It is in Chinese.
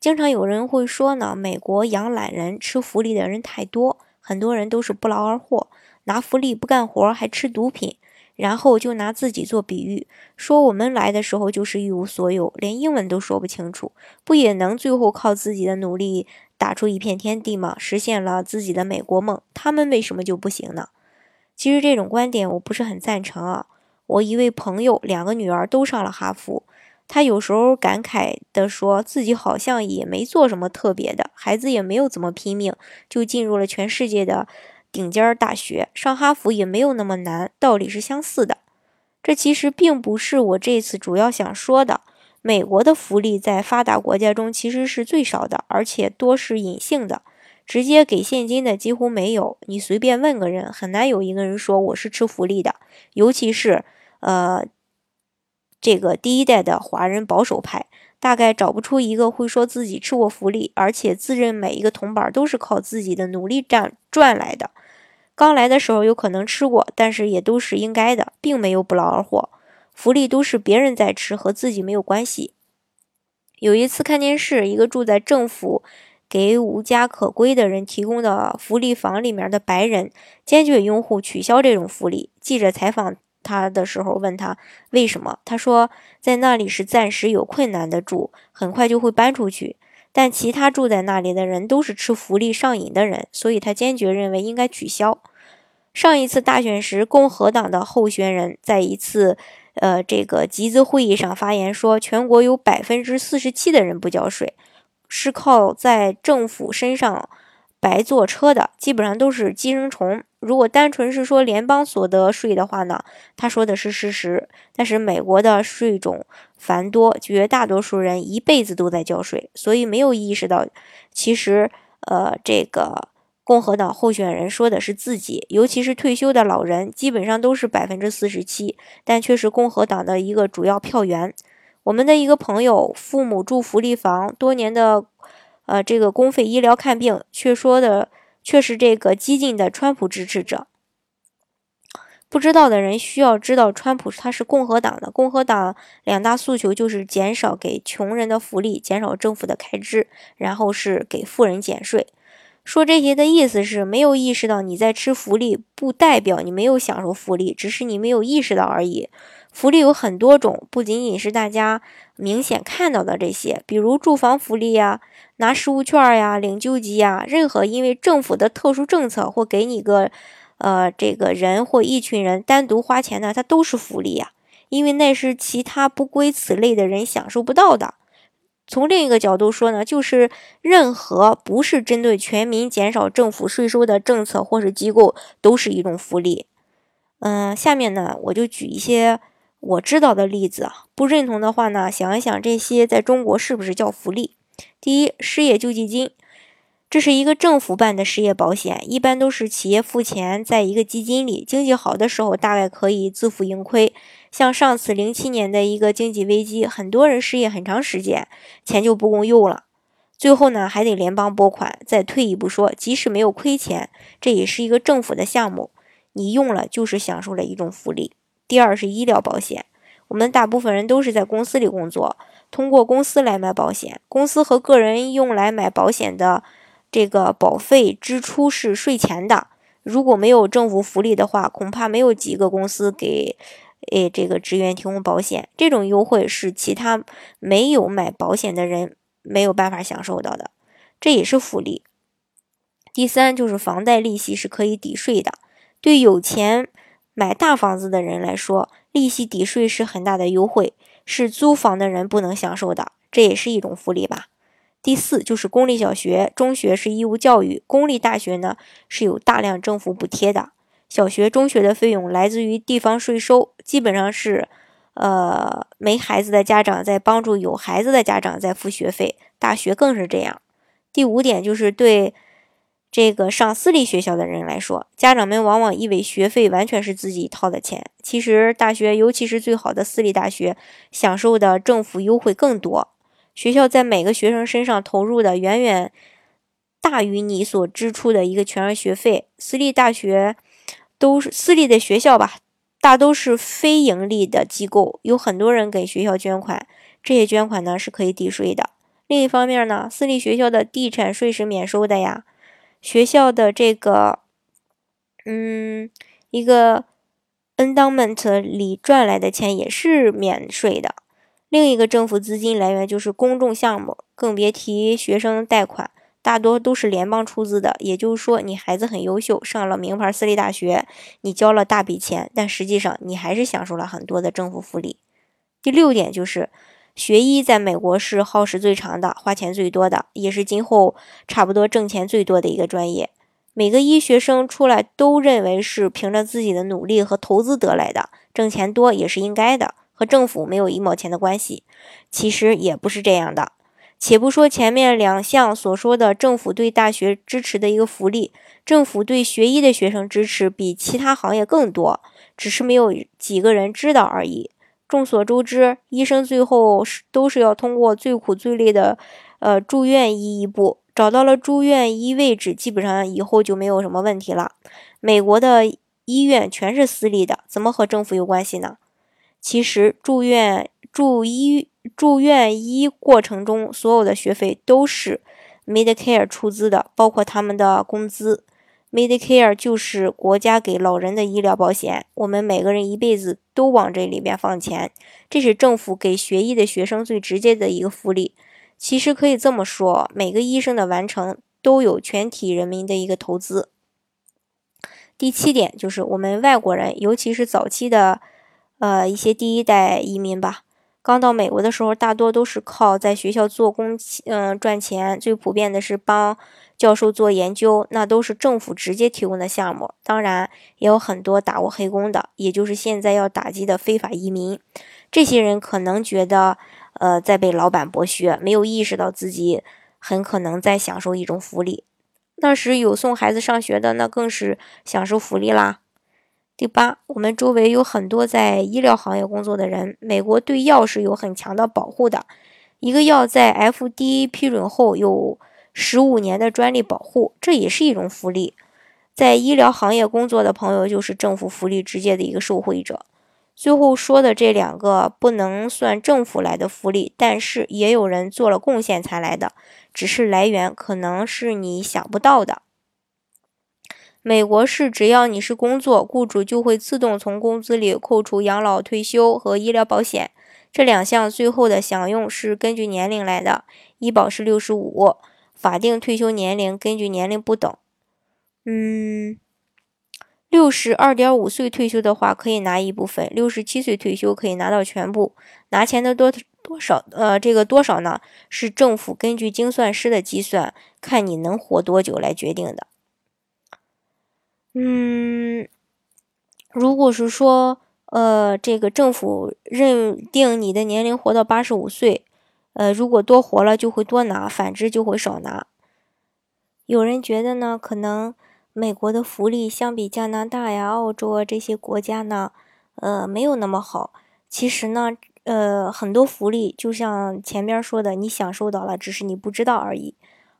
经常有人会说呢，美国养懒人、吃福利的人太多，很多人都是不劳而获，拿福利不干活还吃毒品，然后就拿自己做比喻，说我们来的时候就是一无所有，连英文都说不清楚，不也能最后靠自己的努力打出一片天地吗？实现了自己的美国梦，他们为什么就不行呢？其实这种观点我不是很赞成啊。我一位朋友两个女儿都上了哈佛。他有时候感慨地说自己好像也没做什么特别的，孩子也没有怎么拼命，就进入了全世界的顶尖大学，上哈佛也没有那么难，道理是相似的。这其实并不是我这次主要想说的。美国的福利在发达国家中其实是最少的，而且多是隐性的，直接给现金的几乎没有。你随便问个人，很难有一个人说我是吃福利的，尤其是呃。这个第一代的华人保守派，大概找不出一个会说自己吃过福利，而且自认每一个铜板都是靠自己的努力赚赚来的。刚来的时候有可能吃过，但是也都是应该的，并没有不劳而获。福利都是别人在吃，和自己没有关系。有一次看电视，一个住在政府给无家可归的人提供的福利房里面的白人，坚决拥护取消这种福利。记者采访。他的时候问他为什么，他说在那里是暂时有困难的住，很快就会搬出去。但其他住在那里的人都是吃福利上瘾的人，所以他坚决认为应该取消。上一次大选时，共和党的候选人在一次呃这个集资会议上发言说，全国有百分之四十七的人不交税，是靠在政府身上。白坐车的基本上都是寄生虫。如果单纯是说联邦所得税的话呢，他说的是事实。但是美国的税种繁多，绝大多数人一辈子都在交税，所以没有意识到，其实呃，这个共和党候选人说的是自己，尤其是退休的老人，基本上都是百分之四十七，但却是共和党的一个主要票源。我们的一个朋友，父母住福利房多年的。呃，这个公费医疗看病，却说的却是这个激进的川普支持者。不知道的人需要知道，川普他是共和党的。共和党两大诉求就是减少给穷人的福利，减少政府的开支，然后是给富人减税。说这些的意思是没有意识到你在吃福利，不代表你没有享受福利，只是你没有意识到而已。福利有很多种，不仅仅是大家明显看到的这些，比如住房福利呀、拿食物券呀、领救济呀，任何因为政府的特殊政策或给你个，呃，这个人或一群人单独花钱的，它都是福利呀，因为那是其他不归此类的人享受不到的。从另一个角度说呢，就是任何不是针对全民减少政府税收的政策或是机构，都是一种福利。嗯，下面呢，我就举一些。我知道的例子啊，不认同的话呢，想一想这些在中国是不是叫福利？第一，失业救济金，这是一个政府办的失业保险，一般都是企业付钱在一个基金里，经济好的时候大概可以自负盈亏。像上次零七年的一个经济危机，很多人失业很长时间，钱就不够用了，最后呢还得联邦拨款。再退一步说，即使没有亏钱，这也是一个政府的项目，你用了就是享受了一种福利。第二是医疗保险，我们大部分人都是在公司里工作，通过公司来买保险。公司和个人用来买保险的这个保费支出是税前的。如果没有政府福利的话，恐怕没有几个公司给诶这个职员提供保险。这种优惠是其他没有买保险的人没有办法享受到的，这也是福利。第三就是房贷利息是可以抵税的，对有钱。买大房子的人来说，利息抵税是很大的优惠，是租房的人不能享受的，这也是一种福利吧。第四就是公立小学、中学是义务教育，公立大学呢是有大量政府补贴的。小学、中学的费用来自于地方税收，基本上是，呃，没孩子的家长在帮助有孩子的家长在付学费，大学更是这样。第五点就是对这个上私立学校的人来说，家长们往往以为学费完全是自己掏的钱，其实大学，尤其是最好的私立大学，享受的政府优惠更多。学校在每个学生身上投入的远远大于你所支出的一个全额学费。私立大学都是私立的学校吧，大都是非盈利的机构，有很多人给学校捐款，这些捐款呢是可以抵税的。另一方面呢，私立学校的地产税是免收的呀，学校的这个嗯一个 endowment 里赚来的钱也是免税的。另一个政府资金来源就是公众项目，更别提学生贷款，大多都是联邦出资的。也就是说，你孩子很优秀，上了名牌私立大学，你交了大笔钱，但实际上你还是享受了很多的政府福利。第六点就是，学医在美国是耗时最长的，花钱最多的，也是今后差不多挣钱最多的一个专业。每个医学生出来都认为是凭着自己的努力和投资得来的，挣钱多也是应该的。和政府没有一毛钱的关系，其实也不是这样的。且不说前面两项所说的政府对大学支持的一个福利，政府对学医的学生支持比其他行业更多，只是没有几个人知道而已。众所周知，医生最后是都是要通过最苦最累的，呃，住院医一步，找到了住院医位置，基本上以后就没有什么问题了。美国的医院全是私立的，怎么和政府有关系呢？其实住院住医住院医过程中，所有的学费都是 Medicare 出资的，包括他们的工资。Medicare 就是国家给老人的医疗保险，我们每个人一辈子都往这里边放钱，这是政府给学医的学生最直接的一个福利。其实可以这么说，每个医生的完成都有全体人民的一个投资。第七点就是我们外国人，尤其是早期的。呃，一些第一代移民吧，刚到美国的时候，大多都是靠在学校做工，嗯，赚钱。最普遍的是帮教授做研究，那都是政府直接提供的项目。当然，也有很多打过黑工的，也就是现在要打击的非法移民。这些人可能觉得，呃，在被老板剥削，没有意识到自己很可能在享受一种福利。那时有送孩子上学的，那更是享受福利啦。第八，我们周围有很多在医疗行业工作的人。美国对药是有很强的保护的，一个药在 FDA 批准后有十五年的专利保护，这也是一种福利。在医疗行业工作的朋友就是政府福利直接的一个受惠者。最后说的这两个不能算政府来的福利，但是也有人做了贡献才来的，只是来源可能是你想不到的。美国是只要你是工作，雇主就会自动从工资里扣除养老、退休和医疗保险这两项，最后的享用是根据年龄来的。医保是六十五，法定退休年龄根据年龄不等。嗯，六十二点五岁退休的话可以拿一部分，六十七岁退休可以拿到全部。拿钱的多多少？呃，这个多少呢？是政府根据精算师的计算，看你能活多久来决定的。嗯，如果是说，呃，这个政府认定你的年龄活到八十五岁，呃，如果多活了就会多拿，反之就会少拿。有人觉得呢，可能美国的福利相比加拿大呀、澳洲啊这些国家呢，呃，没有那么好。其实呢，呃，很多福利就像前边说的，你享受到了，只是你不知道而已。